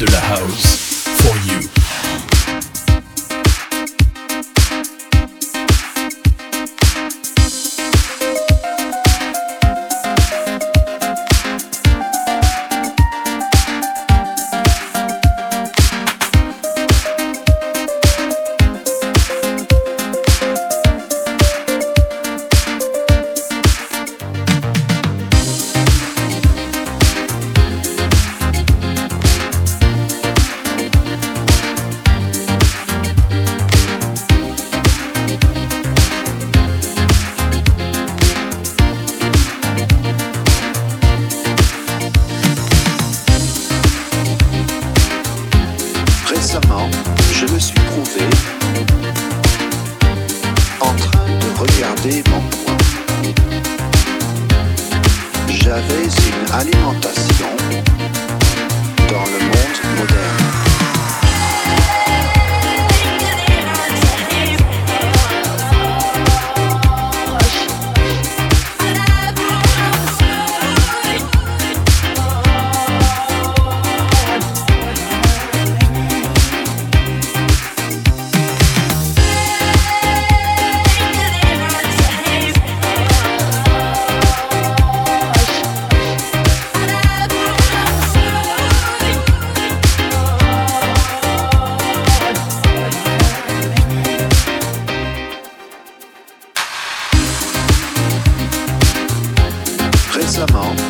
de la house. simplement